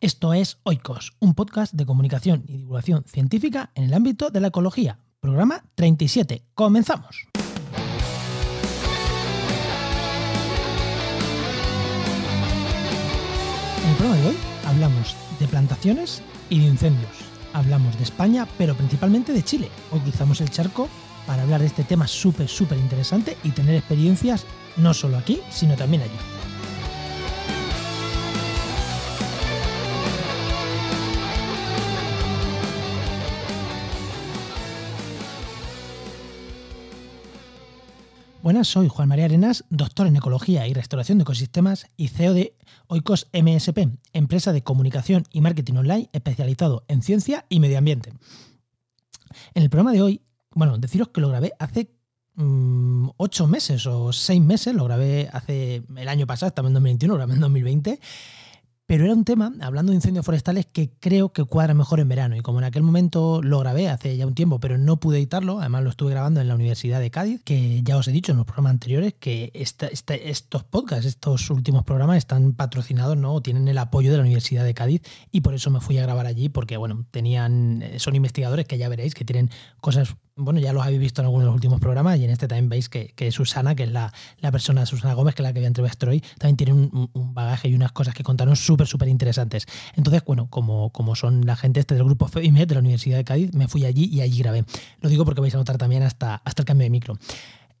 Esto es Oikos, un podcast de comunicación y divulgación científica en el ámbito de la ecología. Programa 37. Comenzamos. En el programa de hoy hablamos de plantaciones y de incendios. Hablamos de España, pero principalmente de Chile. Hoy cruzamos el charco para hablar de este tema súper, súper interesante y tener experiencias no solo aquí, sino también allí. Buenas, soy Juan María Arenas, doctor en Ecología y Restauración de Ecosistemas y CEO de Oikos MSP, empresa de comunicación y marketing online especializado en ciencia y medio ambiente. En el programa de hoy, bueno, deciros que lo grabé hace mm, ocho meses o seis meses, lo grabé hace el año pasado, estamos en 2021, lo grabé en 2020 pero era un tema, hablando de incendios forestales, que creo que cuadra mejor en verano. Y como en aquel momento lo grabé hace ya un tiempo, pero no pude editarlo, además lo estuve grabando en la Universidad de Cádiz, que ya os he dicho en los programas anteriores que estos podcasts, estos últimos programas están patrocinados, ¿no? O tienen el apoyo de la Universidad de Cádiz y por eso me fui a grabar allí, porque bueno, tenían, son investigadores que ya veréis que tienen cosas bueno, ya los habéis visto en algunos de los últimos programas y en este también veis que, Susana, que es la, persona, Susana Gómez, que es la que voy a entrevistar hoy, también tiene un, bagaje y unas cosas que contaron súper, súper interesantes. Entonces, bueno, como, como son la gente este del grupo FEMED de la Universidad de Cádiz, me fui allí y allí grabé. Lo digo porque vais a notar también hasta, hasta el cambio de micro.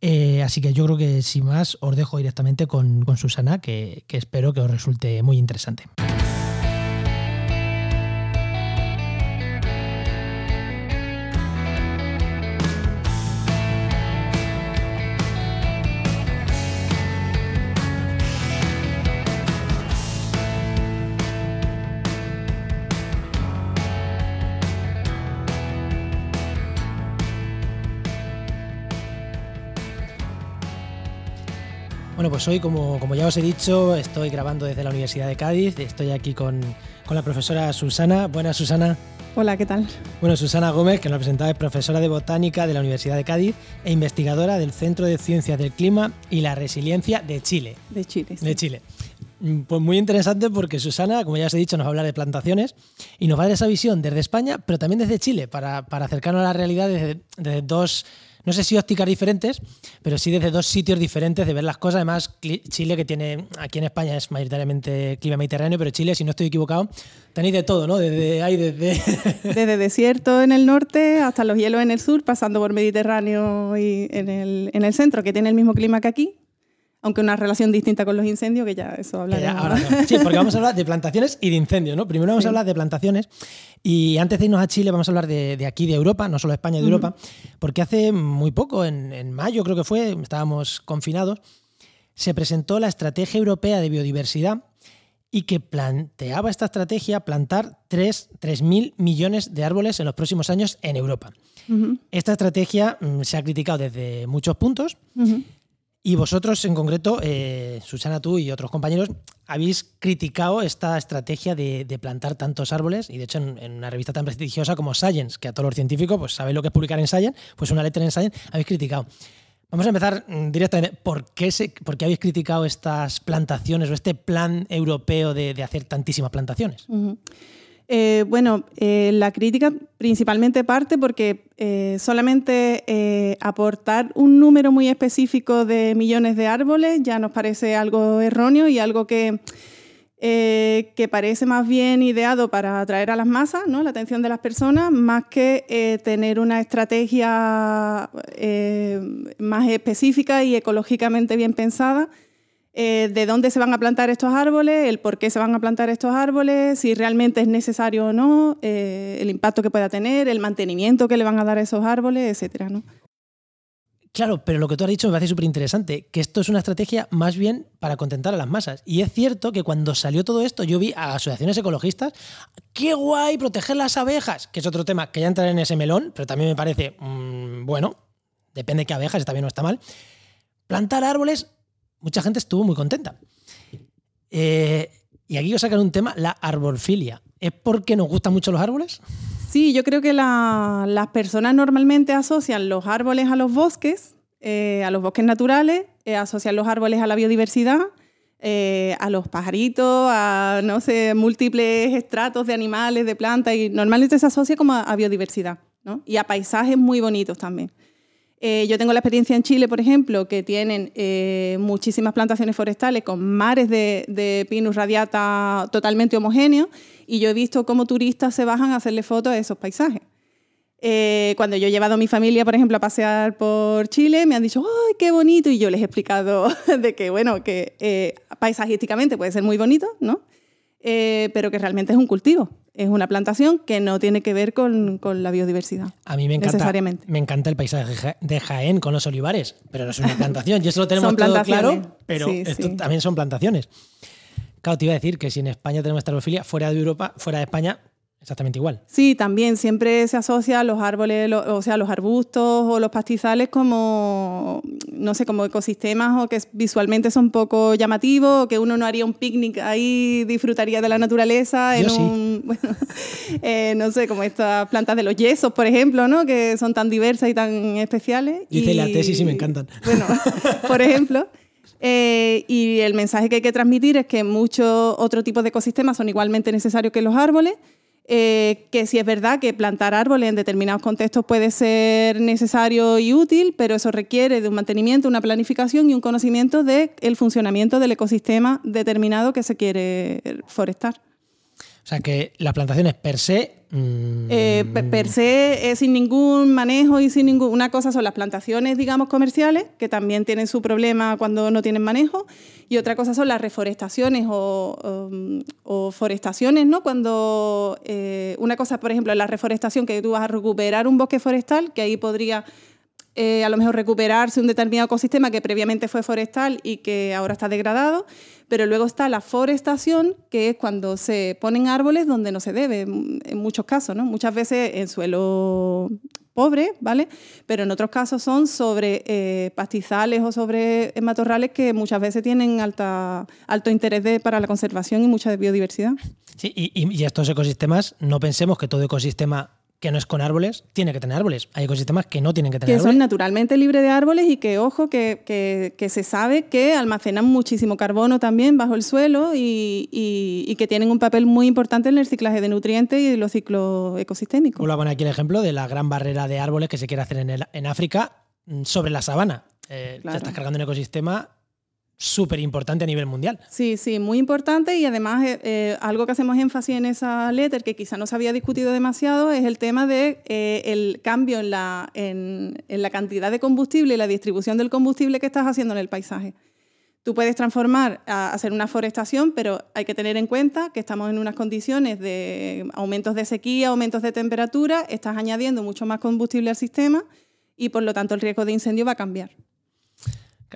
Eh, así que yo creo que sin más os dejo directamente con, Susana, que espero que os resulte muy interesante. Pues hoy, como, como, ya os he dicho, estoy grabando desde la Universidad de Cádiz. Estoy aquí con, la profesora Susana. Buenas, Susana. Hola, ¿qué tal? Bueno, Susana Gómez, que nos presentado, es profesora de botánica de la Universidad de Cádiz e investigadora del Centro de Ciencias del Clima y la Resiliencia de Chile. De Chile. De Chile. Mm, pues muy interesante porque Susana, como ya os he dicho, nos va a hablar de plantaciones y nos va a dar esa visión desde España, pero también desde Chile, para, acercarnos a la realidad desde, desde dos no sé si ópticas diferentes, pero sí desde dos sitios diferentes de ver las cosas. Además, Chile, que tiene, aquí en España es mayoritariamente clima mediterráneo, pero Chile, si no estoy equivocado, tenéis de todo, ¿no? Desde, hay desde... desde desierto en el norte hasta los hielos en el sur, pasando por Mediterráneo y en el, en el centro, que tiene el mismo clima que aquí aunque una relación distinta con los incendios, que ya eso hablaremos. Sí, porque vamos a hablar de plantaciones y de incendios, ¿no? Primero vamos a hablar de plantaciones y antes de irnos a Chile vamos a hablar de, aquí, de Europa, no solo de España, de Europa, porque hace muy poco, en, mayo creo que fue, estábamos confinados, se presentó la Estrategia Europea de Biodiversidad y que planteaba esta estrategia plantar 3.000 millones de árboles en los próximos años en Europa. Esta estrategia mm, se ha criticado desde muchos puntos. Y vosotros en concreto, eh, Susana, tú y otros compañeros, habéis criticado esta estrategia de, plantar tantos árboles y de hecho en, una revista tan prestigiosa como Science, que a todos los científicos pues sabéis lo que es publicar en Science, pues una letra en Science, habéis criticado. Vamos a empezar mm, directamente. ¿Por qué, qué habéis criticado estas plantaciones o este plan europeo de, hacer tantísimas plantaciones? Eh, bueno, eh, la crítica principalmente parte porque eh, solamente aportar un número muy específico de millones de árboles ya nos parece algo erróneo y algo que, que parece más bien ideado para atraer a las masas, ¿no? la atención de las personas, más que tener una estrategia más específica y ecológicamente bien pensada eh, de dónde se van a plantar estos árboles, el por qué se van a plantar estos árboles, si realmente es necesario o no, eh, el impacto que pueda tener, el mantenimiento que le van a dar a esos árboles, etcétera, ¿no? Claro, pero lo que tú has dicho me parece súper interesante, que esto es una estrategia más bien para contentar a las masas. Y es cierto que cuando salió todo esto, yo vi a asociaciones ecologistas, qué guay proteger las abejas, que es otro tema que ya entraré en ese melón, pero también me parece, mm, bueno, depende de qué abejas, está bien o está mal. Plantar árboles mucha gente estuvo muy contenta. Eh, y aquí os sacan un tema, la arborfilia. ¿Es porque nos gustan mucho los árboles? Sí, yo creo que las personas normalmente asocian los árboles a los bosques, eh, a los bosques naturales, eh, asocian los árboles a la biodiversidad, a los pajaritos, a, no sé, múltiples estratos de animales, de plantas, y normalmente se asocia como a, biodiversidad, ¿no? Y a paisajes muy bonitos también. Eh, yo tengo la experiencia en Chile, por ejemplo, que tienen eh, muchísimas plantaciones forestales con mares de, de, Pinus radiata totalmente homogéneos y yo he visto cómo turistas se bajan a hacerle fotos a esos paisajes. Eh, cuando yo he llevado a mi familia, por ejemplo, a pasear por Chile, me han dicho, ¡ay, qué bonito! Y yo les he explicado de que, bueno, que paisajísticamente puede ser muy bonito, ¿no? Pero que realmente es un cultivo es una plantación que no tiene que ver con, la biodiversidad. A mí me encanta, me encanta el paisaje de Jaén con los olivares, pero no es una plantación. Y eso lo tenemos todo claro, pero esto también son plantaciones. Claro, te iba a decir que si en España tenemos esta fuera de Europa, fuera de España, exactamente igual. Sí, también siempre se asocia a los árboles, o sea, los arbustos o los pastizales como, no sé, como ecosistemas o que visualmente son poco llamativos, o que uno no haría un picnic ahí, disfrutaría de la naturaleza en un, bueno, eh, no sé, como estas plantas de los yesos, por ejemplo, ¿no? Que son tan diversas y tan especiales. Dice la tesis y me encantan. Bueno, por ejemplo. Eh, y el mensaje que hay que transmitir es que muchos otros tipos de ecosistemas son igualmente necesarios que los árboles eh, que sí es verdad que plantar árboles en determinados contextos puede ser necesario y útil, pero eso requiere de un mantenimiento, una planificación y un conocimiento del funcionamiento del ecosistema determinado que se quiere forestar. O sea que las plantaciones per se Mm. Eh, per se, sin ningún manejo y sin ningún... Una cosa son las plantaciones, digamos, comerciales, que también tienen su problema cuando no tienen manejo, y otra cosa son las reforestaciones o, forestaciones, ¿no? Cuando eh, una cosa, por ejemplo, la reforestación, que tú vas a recuperar un bosque forestal, que ahí podría eh, a lo mejor recuperarse un determinado ecosistema que previamente fue forestal y que ahora está degradado, pero luego está la forestación, que es cuando se ponen árboles donde no se debe, en muchos casos, ¿no? Muchas veces en suelo pobre, ¿vale? Pero en otros casos son sobre eh, pastizales o sobre matorrales que muchas veces tienen alta, alto interés para la conservación y mucha biodiversidad. Sí, y, y estos ecosistemas, no pensemos que todo ecosistema que no es con árboles, tiene que tener árboles. Hay ecosistemas que no tienen que tener árboles. Que son naturalmente libres de árboles y que, ojo, que, se sabe que almacenan muchísimo carbono también bajo el suelo y, que tienen un papel muy importante en el ciclaje de nutrientes y los ciclos ecosistémicos. A poner aquí el ejemplo de la gran barrera de árboles que se quiere hacer en, en África mm, sobre la sabana. Eh, estás cargando un ecosistema súper importante a nivel mundial. Sí, sí, muy importante y además eh, eh, algo que hacemos énfasis en esa letter que quizá no se había discutido demasiado es el tema de eh, el cambio en la, en, la cantidad de combustible y la distribución del combustible que estás haciendo en el paisaje. Tú puedes transformar a hacer una forestación, pero hay que tener en cuenta que estamos en unas condiciones de aumentos de sequía, aumentos de temperatura, estás añadiendo mucho más combustible al sistema y por lo tanto el riesgo de incendio va a cambiar.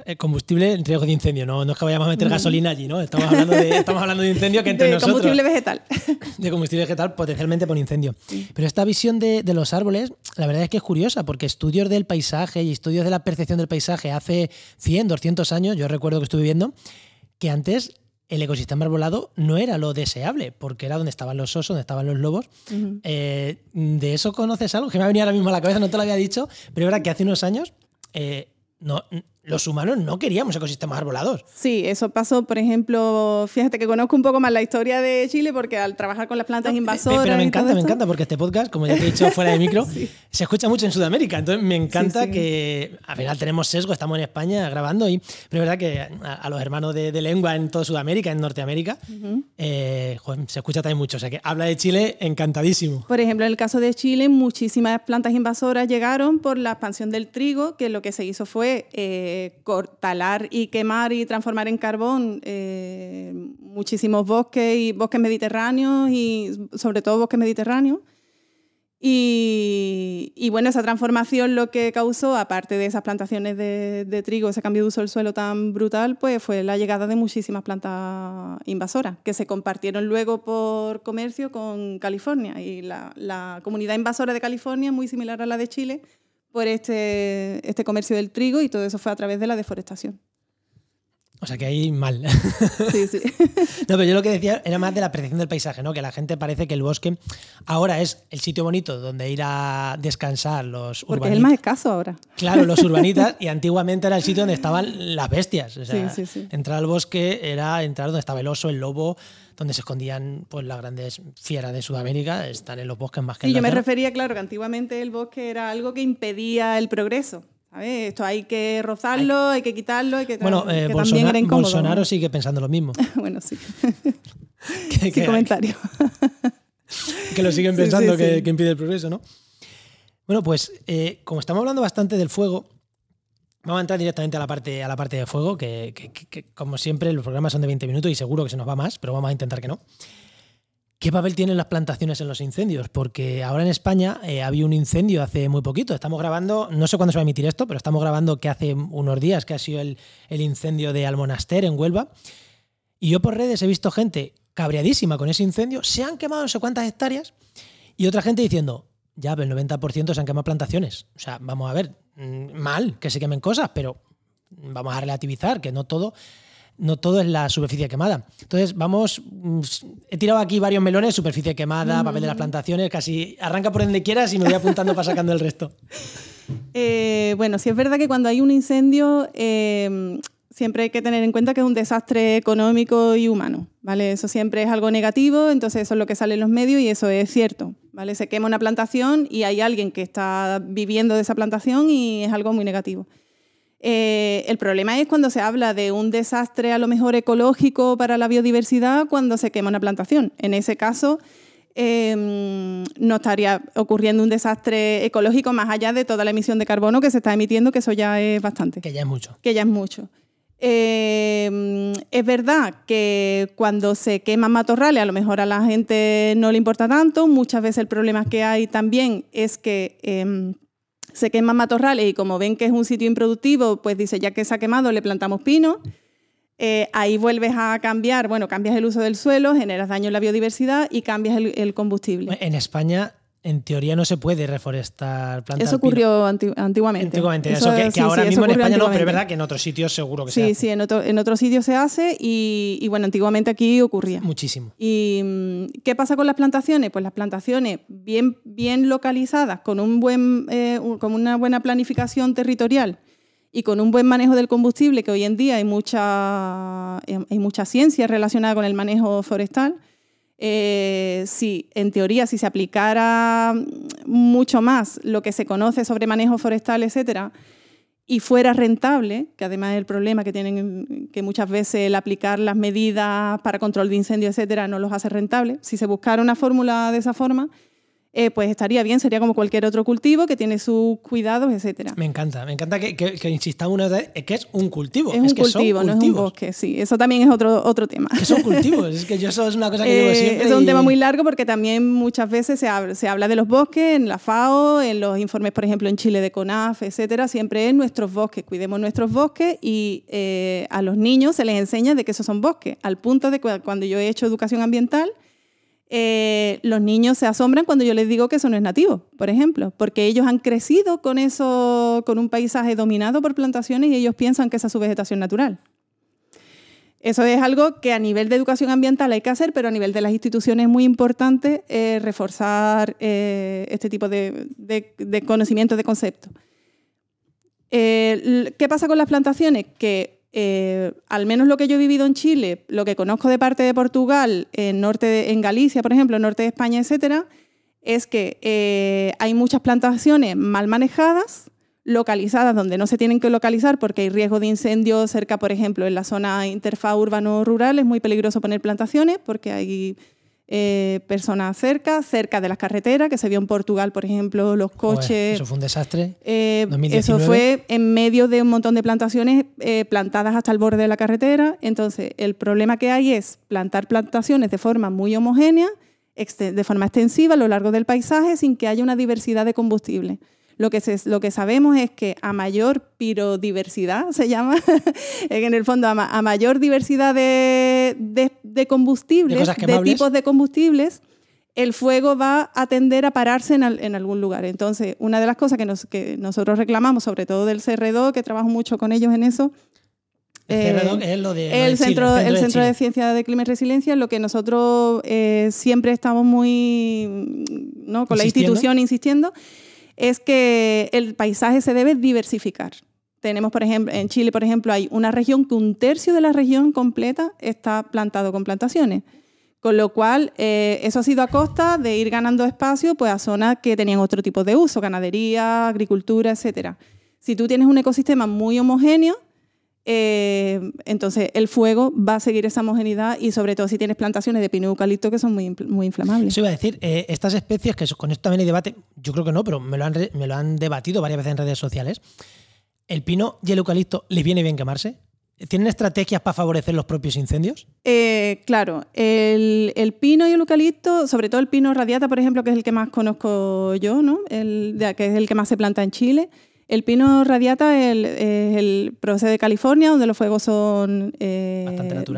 Eh, combustible en riesgo de incendio, no, no es que vayamos a meter gasolina allí, ¿no? Estamos hablando de, estamos hablando de incendio que entre de combustible vegetal. De combustible vegetal potencialmente por incendio. Pero esta visión de, los árboles, la verdad es que es curiosa, porque estudios del paisaje y estudios de la percepción del paisaje hace 100, 200 años, yo recuerdo que estuve viendo, que antes el ecosistema arbolado no era lo deseable, porque era donde estaban los osos, donde estaban los lobos. Eh, ¿De eso conoces algo? Que me ha venido ahora mismo a la cabeza, no te lo había dicho, pero verdad que hace unos años eh, no, los humanos no queríamos ecosistemas arbolados. Sí, eso pasó, por ejemplo, fíjate que conozco un poco más la historia de Chile porque al trabajar con las plantas invasoras. Pero me encanta, me encanta, porque este podcast, como ya te he dicho fuera de micro, se escucha mucho en Sudamérica. Entonces me encanta que al final tenemos sesgo, estamos en España grabando, y, pero es verdad que a, los hermanos de, lengua en toda Sudamérica, en Norteamérica, eh, se escucha también mucho. O sea que habla de Chile encantadísimo. Por ejemplo, en el caso de Chile, muchísimas plantas invasoras llegaron por la expansión del trigo, que lo que se hizo fue. Eh, talar y quemar y transformar en carbón eh, muchísimos bosques y bosques mediterráneos y sobre todo bosques mediterráneos. Y, bueno, esa transformación lo que causó, aparte de esas plantaciones de, trigo, ese cambio de uso del suelo tan brutal, pues fue la llegada de muchísimas plantas invasoras, que se compartieron luego por comercio con California. Y la comunidad invasora de California, muy similar a la de Chile, por este, este comercio del trigo y todo eso fue a través de la deforestación. O sea que ahí mal. Sí, sí. No, pero yo lo que decía era más de la percepción del paisaje, ¿no? Que la gente parece que el bosque ahora es el sitio bonito donde ir a descansar los Porque es el más escaso ahora. Claro, los urbanitas, y antiguamente era el sitio donde estaban las bestias. O sea, Sí, sí, sí. entrar al bosque era entrar donde estaba el oso, el lobo, donde se escondían pues, las grandes fieras de Sudamérica, están en los bosques más que Sí, yo me refería, claro, que antiguamente el bosque era algo que impedía el progreso. Esto hay que rozarlo, hay que quitarlo, hay que, Bueno, eh, que también incómodo. Bolsonaro sigue pensando lo mismo. bueno, sí. Que- comentario. que lo siguen pensando sí, que, sí. que impide el progreso, ¿no? Bueno, pues eh, como estamos hablando bastante del fuego, vamos a entrar directamente a la parte, a la parte de fuego, que, que- que- como siempre los programas son de 20 minutos y seguro que se nos va más, pero vamos a intentar que no. ¿Qué papel tienen las plantaciones en los incendios? Porque ahora en España eh, había un incendio hace muy poquito. Estamos grabando, no sé cuándo se va a emitir esto, pero estamos grabando que hace unos días que ha sido el, el incendio de Almonaster en Huelva. Y yo por redes he visto gente cabreadísima con ese incendio. Se han quemado no sé cuántas hectáreas. Y otra gente diciendo, ya, pero el 90% se han quemado plantaciones. O sea, vamos a ver, mm, mal que se quemen cosas, pero vamos a relativizar, que no todo, no todo es la superficie quemada. Entonces, vamos, mm, he tirado aquí varios melones, superficie quemada, papel de las plantaciones, casi arranca por donde quieras y me voy apuntando para sacando el resto. Eh, bueno, sí es verdad que cuando hay un incendio eh, siempre hay que tener en cuenta que es un desastre económico y humano, ¿vale? Eso siempre es algo negativo, entonces eso es lo que sale en los medios y eso es cierto, ¿vale? Se quema una plantación y hay alguien que está viviendo de esa plantación y es algo muy negativo. Eh, el problema es cuando se habla de un desastre a lo mejor ecológico para la biodiversidad cuando se quema una plantación. En ese caso, eh, no estaría ocurriendo un desastre ecológico más allá de toda la emisión de carbono que se está emitiendo, que eso ya es bastante, Que ya es mucho. que ya es mucho. Eh, es verdad que cuando se queman matorrales, a lo mejor a la gente no le importa tanto. Muchas veces el problema que hay también es que eh, se queman matorrales y como ven que es un sitio improductivo, pues dice, ya que se ha quemado, le plantamos pino. Eh, ahí vuelves a cambiar, bueno, cambias el uso del suelo, generas daño en la biodiversidad y cambias el, el combustible. En España, en teoría, no se puede reforestar plantas. Eso ocurrió anti- antiguamente. Antiguamente, eso, que, que sí, ahora sí, mismo en España no, pero es verdad que en otros sitios seguro que se Sí, hace. sí, en, otro- en otros sitios se hace y, y, bueno, antiguamente aquí ocurría. Muchísimo. ¿Y mm, qué pasa con las plantaciones? Pues las plantaciones bien, bien localizadas, con, un buen, eh, con una buena planificación territorial y con un buen manejo del combustible, que hoy en día hay mucha, eh, hay mucha ciencia relacionada con el manejo forestal. Eh, si, en teoría, si se aplicara mucho más lo que se conoce sobre manejo forestal, etcétera, y fuera rentable, que además es el problema que tienen, que muchas veces el aplicar las medidas para control de incendio, etcétera, no los hace rentables. Si se buscara una fórmula de esa forma, eh, pues estaría bien, sería como cualquier otro cultivo que tiene sus cuidados, etcétera. Me encanta, me encanta que, que- que insistamos una vez es que es un cultivo. Es un que son cultivo, no es un bosque, sí. Eso también es otro, otro tema. Que son cultivos. es que yo eso es una cosa que Eh, siempre. es un y- tema muy largo porque también muchas veces se habla, se habla de los bosques en la FAO, en los informes, por ejemplo, en Chile de CONAF, etcétera. Siempre es nuestros bosques, cuidemos nuestros bosques y eh, a los niños se les enseña de que esos son bosques, al punto de que cuando yo he hecho educación ambiental, eh, los niños se asombran cuando yo les digo que eso no es nativo, por ejemplo, porque ellos han crecido con eso, con un paisaje dominado por plantaciones y ellos piensan que esa es su vegetación natural. Eso es algo que a nivel de educación ambiental hay que hacer, pero a nivel de las instituciones es muy importante eh, reforzar eh, este tipo de, de, de conocimiento de concepto. Eh, ¿Qué pasa con las plantaciones? Que eh, al menos lo que yo he vivido en Chile, lo que conozco de parte de Portugal, en, norte en Galicia, por ejemplo, en norte de España, etcétera, es que eh, hay muchas plantaciones mal manejadas, localizadas donde no se tienen que localizar porque hay riesgo de incendio cerca, por ejemplo, en la zona interfaz urbano-rural es muy peligroso poner plantaciones porque hay eh, personas cerca, cerca de las carreteras, que se vio en Portugal, por ejemplo, los Joder, coches. eso fue un desastre. Eh, 2019. eso fue en medio de un montón de plantaciones eh, plantadas hasta el borde de la carretera. Entonces, el problema que hay es plantar plantaciones de forma muy homogénea, de forma extensiva a lo largo del paisaje, sin que haya una diversidad de combustible. Lo que, se- lo que sabemos es que a mayor pirodiversidad, se llama, en el fondo a, ma- a mayor diversidad de, de- de combustibles, De tipos de combustibles, el fuego va a tender a pararse en, al- en algún lugar. Entonces, una de las cosas que, nos- que nosotros reclamamos, sobre todo del CR2, que trabajo mucho con ellos en eso, CRDOC es lo de. lo el centro, el de centro de, Chile. Ciencia de Clima y Resiliencia, lo que nosotros eh, siempre estamos muy, ¿no? con la institución insistiendo, es que el paisaje se debe diversificar. Tenemos, por ejemplo, en Chile, por ejemplo, hay una región que un tercio de la región completa está plantado con plantaciones. Con lo cual, eh, eso ha sido a costa de ir ganando espacio pues, a zonas que tenían otro tipo de uso, ganadería, agricultura, etcétera. Si tú tienes un ecosistema muy homogéneo, eh, entonces el fuego va a seguir esa homogeneidad y sobre todo si tienes plantaciones de pino y eucalipto que son muy, muy inflamables. Eso iba a decir, eh, estas especies, que con esto también hay debate, yo creo que no, pero me lo, han me lo han debatido varias veces en redes sociales. ¿El pino y el eucalipto les viene bien quemarse? ¿Tienen estrategias para favorecer los propios incendios? Eh, claro, el, el pino y el eucalipto, sobre todo el pino radiata, por ejemplo, que es el que más conozco yo, ¿no? El, que es el que más se planta en Chile. El pino radiata el, es el, procede de California, donde los fuegos son eh,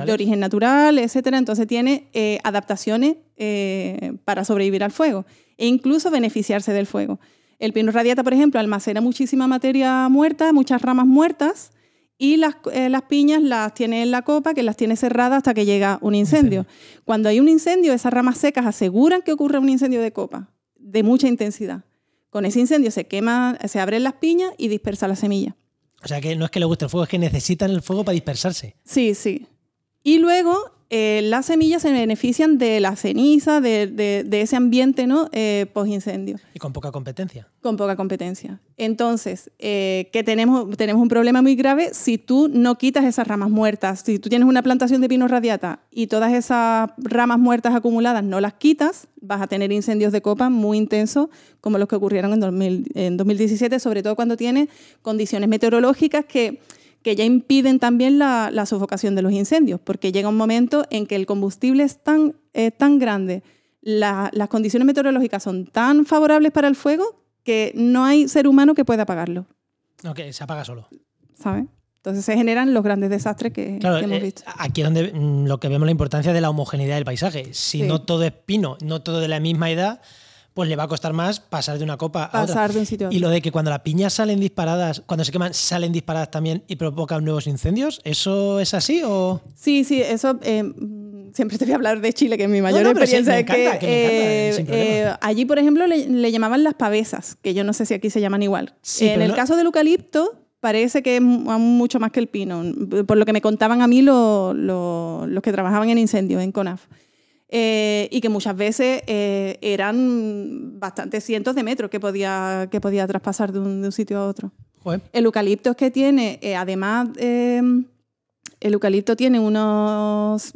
de origen natural, etcétera. Entonces tiene eh, adaptaciones eh, para sobrevivir al fuego e incluso beneficiarse del fuego. El pino radiata, por ejemplo, almacena muchísima materia muerta, muchas ramas muertas, y las, eh, las piñas las tiene en la copa, que las tiene cerradas hasta que llega un incendio. Cuando hay un incendio, esas ramas secas aseguran que ocurre un incendio de copa, de mucha intensidad. Con ese incendio se quema, se abren las piñas y dispersa la semilla. O sea, que no es que les guste el fuego, es que necesitan el fuego para dispersarse. Sí, sí. Y luego eh, las semillas se benefician de la ceniza, de, de- de ese ambiente ¿no? Eh, post-incendio. Y con poca competencia. con poca competencia. Entonces, eh, que tenemos, tenemos un problema muy grave si tú no quitas esas ramas muertas. Si tú tienes una plantación de pino radiata y todas esas ramas muertas acumuladas no las quitas, vas a tener incendios de copa muy intensos como los que ocurrieron en, 2000 en 2017, sobre todo cuando tienes condiciones meteorológicas que, que ya impiden también la, la sofocación de los incendios, porque llega un momento en que el combustible es tan, eh, tan grande, la- las condiciones meteorológicas son tan favorables para el fuego que no hay ser humano que pueda apagarlo, No, que se apaga solo. ¿sabes? Entonces se generan los grandes desastres que, Claro, que hemos eh, visto. aquí es donde mm, lo que vemos la importancia de la homogeneidad del paisaje. Si Sí. no todo es pino, no todo de la misma edad, pues le va a costar más pasar de una copa a otra. Pasar de un sitio Y lo de que cuando las piñas salen disparadas, cuando se queman, salen disparadas también y provocan nuevos incendios, ¿eso es así o...? Sí, sí, eso eh, siempre te voy a hablar de Chile, que es mi mayor no, sí, experiencia. que, encanta, que me encanta, eh, eh, allí, por ejemplo, le, le llamaban las pavesas, que yo no sé si aquí se llaman igual. Sí, en el no- caso del eucalipto, parece que es mucho más que el pino, por lo que me contaban a mí lo- lo- los que trabajaban en incendios, en CONAF. Eh, y que muchas veces eh, eran bastantes cientos de metros que podía, que podía traspasar de un, de un sitio a otro. Joder, El eucalipto es que tiene, eh, además, eh, el eucalipto tiene unos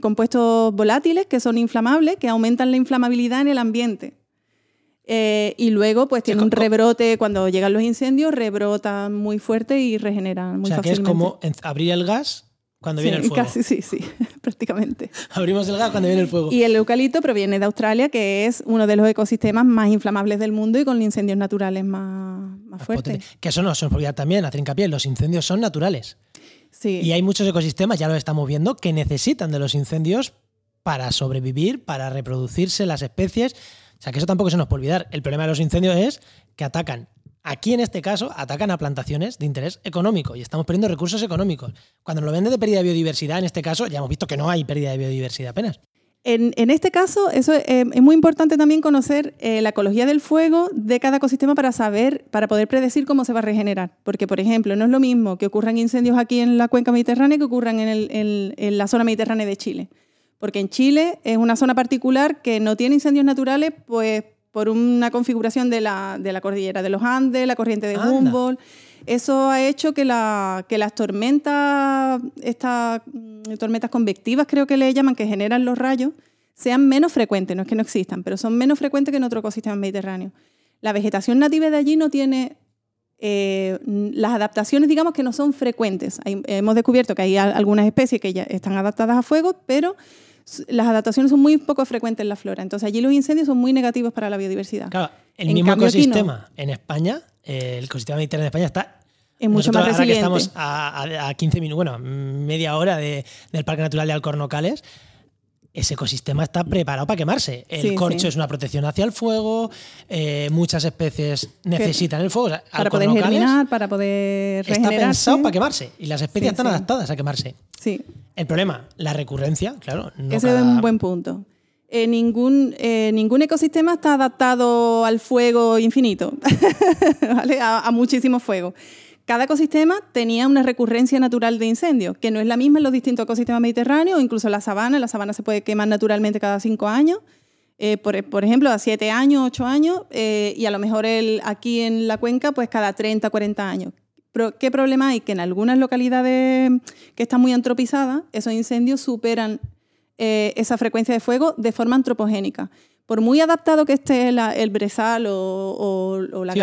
compuestos volátiles que son inflamables, que aumentan la inflamabilidad en el ambiente. Eh, y luego, pues tiene un rebrote, cuando llegan los incendios, rebrotan muy fuerte y regeneran o muy sea, que es fácilmente. como abrir el gas cuando Sí, viene el fuego. Casi, sí, sí, prácticamente. Abrimos el gas cuando viene el fuego. Y el eucalipto proviene de Australia, que es uno de los ecosistemas más inflamables del mundo y con incendios naturales más, más Más fuertes. potente. Que eso no se nos olvida también, hacer hincapié, los incendios son naturales. Sí. Y hay muchos ecosistemas, ya lo estamos viendo, que necesitan de los incendios para sobrevivir, para reproducirse las especies. O sea, que eso tampoco se nos puede olvidar. El problema de los incendios es que atacan, aquí en este caso, atacan a plantaciones de interés económico y estamos perdiendo recursos económicos. Cuando nos lo venden de pérdida de biodiversidad, en este caso, ya hemos visto que no hay pérdida de biodiversidad apenas. En, en este caso, eso es, eh, es muy importante también conocer eh, la ecología del fuego de cada ecosistema para saber, para poder predecir cómo se va a regenerar. Porque, por ejemplo, no es lo mismo que ocurran incendios aquí en la cuenca mediterránea que ocurran en, el- en la zona mediterránea de Chile. Porque en Chile es una zona particular que no tiene incendios naturales, pues por una configuración de la, de la cordillera de los Andes, la corriente de Anda. Humboldt. Eso ha hecho que, la, que las tormentas, estas mm, tormentas convectivas creo que le llaman, que generan los rayos, sean menos frecuentes, no es que no existan, pero son menos frecuentes que en otro ecosistema mediterráneo. La vegetación nativa de allí no tiene eh, las adaptaciones, digamos que no son frecuentes. Hay- hemos descubierto que hay al- algunas especies que ya están adaptadas a fuego, pero las adaptaciones son muy poco frecuentes en la flora. Entonces allí los incendios son muy negativos para la biodiversidad. Claro, el En mismo aquí no. ecosistema en España, el ecosistema mediterráneo de España está Es mucho Nosotros, más ahora que resiliente. estamos a, a- a 15 minutos, bueno, media hora de- del Parque Natural de Alcornocales, ese ecosistema está preparado para quemarse. El Sí, corcho sí. es una protección hacia el fuego, eh, muchas especies necesitan el fuego. o sea, Para poder germinar, para poder Está pensado para quemarse y las especies Sí, están adaptadas a quemarse. Sí, El problema, la recurrencia, claro. No ese cada- es un buen punto. Eh, ningún, eh, ningún ecosistema está adaptado al fuego infinito, ¿vale? a, a muchísimo fuego. Cada ecosistema tenía una recurrencia natural de incendio, que no es la misma en los distintos ecosistemas mediterráneos, incluso la sabana. La sabana se puede quemar naturalmente cada cinco años, eh, por, ejemplo, a siete años, ocho años, eh, y a lo mejor aquí en la cuenca, pues cada 30, 40 años. Pero, ¿Qué problema hay? Que en algunas localidades que están muy antropizadas, esos incendios superan eh, esa frecuencia de fuego de forma antropogénica. Por muy adaptado que esté el brezal o, o- o la Sí,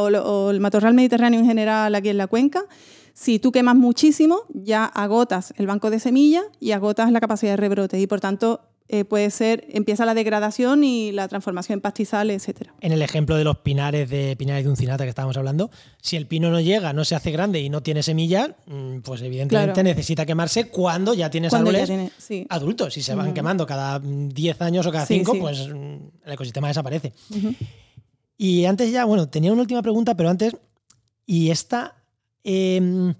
o lo- o el matorral mediterráneo en general aquí en la cuenca, si tú quemas muchísimo, ya agotas el banco de semillas y agotas la capacidad de rebrote y por tanto eh, puede ser, empieza la degradación y la transformación en pastizales, etcétera. En el ejemplo de los pinares de pinares de uncinata que estábamos hablando, si el pino no llega, no se hace grande y no tiene semillas, mm, pues evidentemente Claro. necesita quemarse cuando ya tienes Cuando ya árboles tiene- sí. adultos. Si se van quemando cada mm, 10 años o cada Sí, 5, sí. pues mm, el ecosistema desaparece. Y antes ya, bueno, tenía una última pregunta, pero antes, y esta em,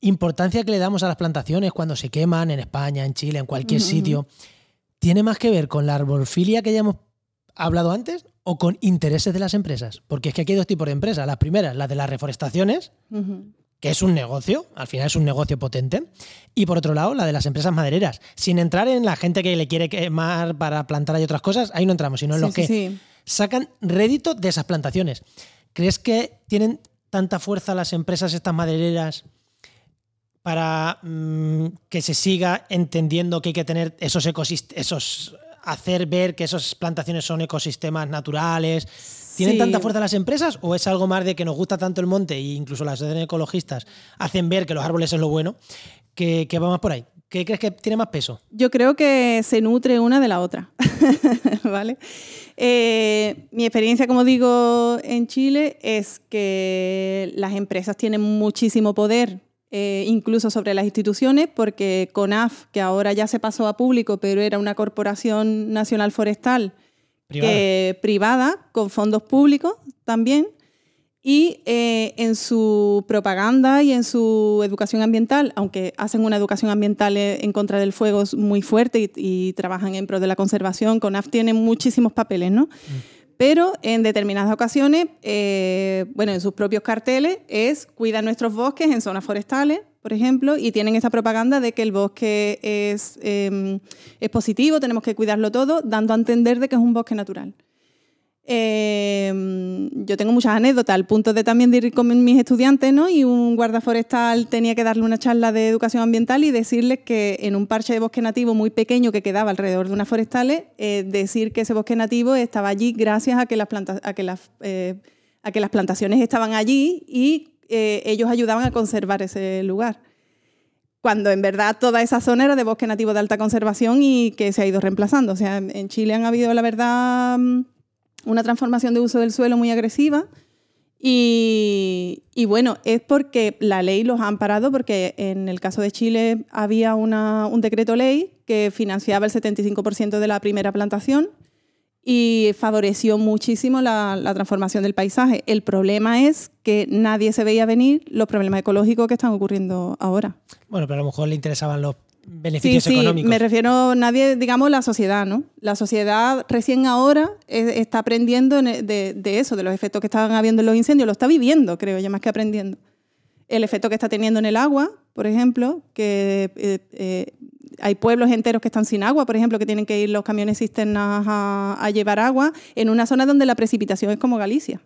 importancia que le damos a las plantaciones cuando se queman en España, en Chile, en cualquier sitio, ¿tiene más que ver con la arborfilia que ya hemos hablado antes o con intereses de las empresas? Porque es que aquí hay dos tipos de empresas. Las primeras, las de las reforestaciones, que es un negocio, al final es un negocio potente, y por otro lado, la de las empresas madereras. Sin entrar en la gente que le quiere quemar para plantar y otras cosas, ahí no entramos, sino en Sí, los sí, que sí. sacan rédito de esas plantaciones. ¿Crees que tienen tanta fuerza las empresas estas madereras para mm, que se siga entendiendo que hay que tener esos ecosistemas, esos hacer ver que esas plantaciones son ecosistemas naturales? ¿Tienen Sí. tanta fuerza las empresas o es algo más de que nos gusta tanto el monte e incluso las ecologistas hacen ver que los árboles es lo bueno que, que va más por ahí? ¿Qué crees que tiene más peso? Yo creo que se nutre una de la otra, ¿vale? Eh, mi experiencia, como digo, en Chile es que las empresas tienen muchísimo poder, eh, incluso sobre las instituciones, porque CONAF, que ahora ya se pasó a público, pero era una corporación nacional forestal Privada. que- privada, con fondos públicos también, y eh, en su propaganda y en su educación ambiental, aunque hacen una educación ambiental eh, en contra del fuego muy fuerte y, y trabajan en pro de la conservación, CONAF tiene muchísimos papeles, ¿no? Pero en determinadas ocasiones, eh, bueno, en sus propios carteles es cuida nuestros bosques en zonas forestales, por ejemplo, y tienen esa propaganda de que el bosque es, eh, es positivo, tenemos que cuidarlo todo, dando a entender de que es un bosque natural. Eh, yo tengo muchas anécdotas, al punto de también de ir con mis estudiantes, ¿no? Y un guarda forestal tenía que darle una charla de educación ambiental y decirles que en un parche de bosque nativo muy pequeño que quedaba alrededor de unas forestales, eh, decir que ese bosque nativo estaba allí gracias a que las, planta- a que las, eh, a que las plantaciones estaban allí y eh, ellos ayudaban a conservar ese lugar cuando en verdad toda esa zona era de bosque nativo de alta conservación y que se ha ido reemplazando. O sea, en en Chile han habido, la verdad, mm, una transformación de uso del suelo muy agresiva. Y, bueno, es porque la ley los ha amparado, porque en el caso de Chile había una- un decreto ley que financiaba el 75% de la primera plantación y favoreció muchísimo la, la transformación del paisaje. El problema es que nadie se veía venir los problemas ecológicos que están ocurriendo ahora. Bueno, pero a lo mejor le interesaban los beneficios sí, económicos. me refiero nadie, digamos, la sociedad, ¿no? La sociedad recién ahora eh, está aprendiendo en- de, de eso, de los efectos que estaban habiendo en los incendios, lo está viviendo, creo yo, más que aprendiendo. El efecto que está teniendo en el agua, por ejemplo, que eh, eh, hay pueblos enteros que están sin agua, por ejemplo, que tienen que ir los camiones cisternas a, a llevar agua en una zona donde la precipitación es como Galicia.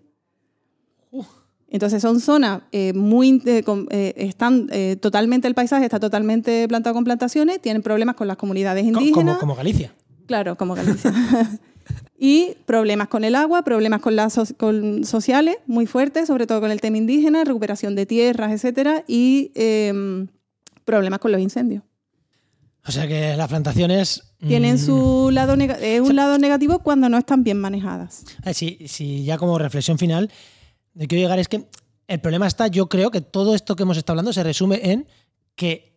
Entonces son zonas eh, muy eh, eh, están eh, totalmente el paisaje está totalmente plantado con plantaciones, tienen problemas con las comunidades Co- indígenas, como, como Galicia. claro, como Galicia. y problemas con el agua, problemas con las so- con sociales muy fuertes, sobre todo con el tema indígena, recuperación de tierras, etcétera, y em, problemas con los incendios. O sea que las plantaciones. Tienen mm, su lado eh, un lado negativo cuando no están bien manejadas. Si, si ya como reflexión final, de quiero llegar es que el problema está, yo creo que todo esto que hemos estado hablando se resume en que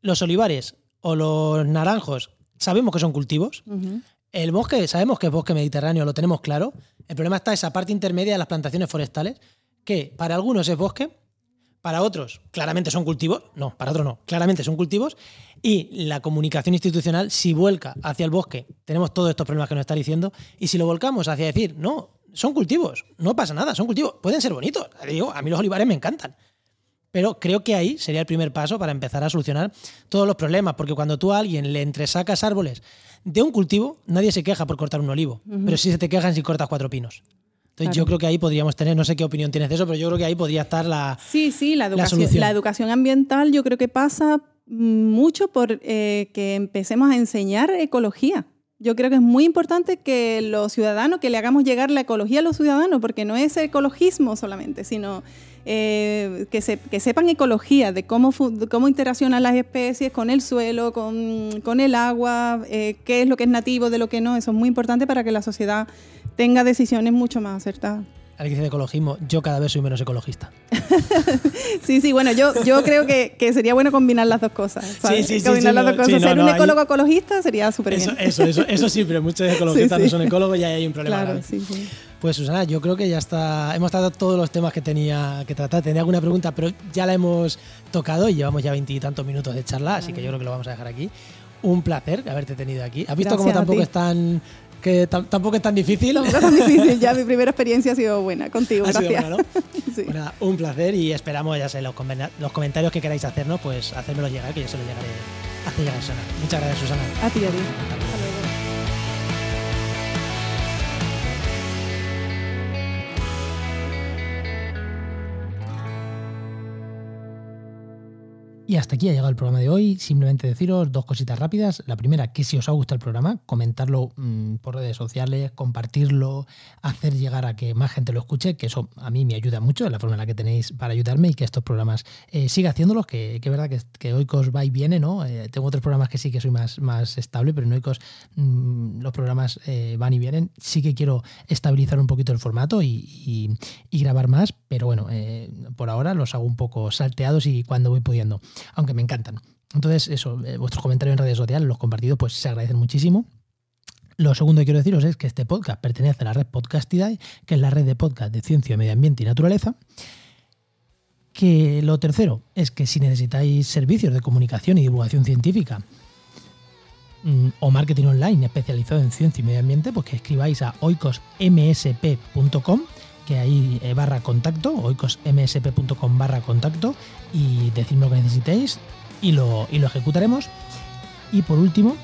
los olivares o los naranjos sabemos que son cultivos. El bosque, sabemos que es bosque mediterráneo, lo tenemos claro. El problema está esa parte intermedia de las plantaciones forestales, que para algunos es bosque, para otros claramente son cultivos, no, para otros no, claramente son cultivos, y la comunicación institucional, si vuelca hacia el bosque, tenemos todos estos problemas que nos está diciendo, y si lo volcamos hacia decir, no, son cultivos, no pasa nada, son cultivos, pueden ser bonitos, digo, a mí los olivares me encantan. Pero creo que ahí sería el primer paso para empezar a solucionar todos los problemas, porque cuando tú a alguien le entresacas árboles de un cultivo, nadie se queja por cortar un olivo, pero sí se te quejan si cortas cuatro pinos. Entonces Claro. yo creo que ahí podríamos tener, no sé qué opinión tienes de eso, pero yo creo que ahí podría estar la... Sí, sí, la educación, solución. la educación ambiental yo creo que pasa mucho por eh, que empecemos a enseñar ecología. Yo creo que es muy importante que los ciudadanos, que le hagamos llegar la ecología a los ciudadanos, porque no es ecologismo solamente, sino eh, que, se- que sepan ecología, de cómo, cómo interaccionan las especies con el suelo, con, con el agua, eh, qué es lo que es nativo de lo que no. Eso es muy importante para que la sociedad tenga decisiones mucho más acertadas. Alguien dice de ecologismo, yo cada vez soy menos ecologista. Sí, sí, bueno, yo, yo creo que, que sería bueno combinar las dos cosas. ¿sabes? sí, sí, combinar sí, las no, dos cosas. no, Ser no, un ahí- ecólogo ecologista sería súper bien. eso, eso, eso sí, pero muchos ecologistas no son ecólogos y ahí hay un problema Claro, grave. Pues Susana, yo creo que ya está. Hemos tratado todos los temas que tenía que tratar. Tenía alguna pregunta, pero ya la hemos tocado y llevamos ya veintitantos minutos de charla, así que yo creo que lo vamos a dejar aquí. Un placer haberte tenido aquí. ¿Has visto cómo Gracias tampoco ti. es tan que tam- tampoco es tan difícil? Tampoco es tan difícil, ya mi primera experiencia ha sido buena contigo, Ha sido gracias. buena, ¿no? Sí. Un placer y esperamos, ya sé, los, los comentarios que queráis hacernos, pues hacérmelos llegar, que yo se los llegaré a hacer llegar a Susana. Muchas gracias, Susana. A ti, a ti. Y hasta aquí ha llegado el programa de hoy. Simplemente deciros dos cositas rápidas. La primera, que si os ha gustado el programa, comentarlo mm, por redes sociales, compartirlo, hacer llegar a que más gente lo escuche, que eso a mí me ayuda mucho, es la forma en la que tenéis para ayudarme y que estos programas eh, siga haciéndolos, que, que es verdad que, que Oikos va y viene, ¿no? Eh, tengo otros programas que sí que soy más, más estable, pero en Oikos mm, los programas eh, van y vienen. Sí que quiero estabilizar un poquito el formato y, y- grabar más, pero bueno, por ahora los hago un poco salteados y cuando voy pudiendo aunque me encantan. Entonces, eso, eh, vuestros comentarios en redes sociales, los compartidos, pues se agradecen muchísimo. Lo segundo que quiero deciros es que este podcast pertenece a la red Podcastidae, que es la red de podcast de ciencia, medio ambiente y naturaleza. Que lo tercero es que si necesitáis servicios de comunicación y divulgación científica mm, o marketing online especializado en ciencia y medio ambiente, pues que escribáis a oicosmsp.com, que ahí eh, barra contacto, oicosmsp.com barra contacto, y decidme lo que necesitéis y lo, y lo ejecutaremos. Y por último,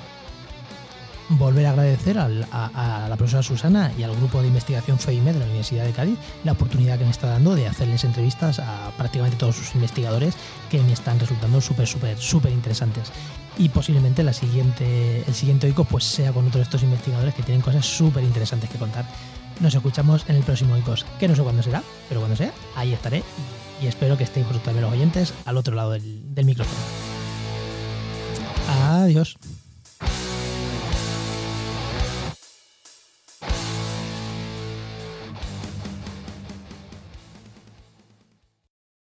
volver a agradecer a, la profesora Susana y al grupo de investigación FEIME de la Universidad de Cádiz la oportunidad que me está dando de hacerles entrevistas a prácticamente todos sus investigadores que me están resultando súper, súper, súper interesantes. Y posiblemente la siguiente, el siguiente OICO pues sea con otro de estos investigadores que tienen cosas súper interesantes que contar. Nos escuchamos en el próximo OICOS, que no sé cuándo será, pero cuando sea, ahí estaré y espero que estéis vosotros también los oyentes al otro lado del, del micrófono. Adiós.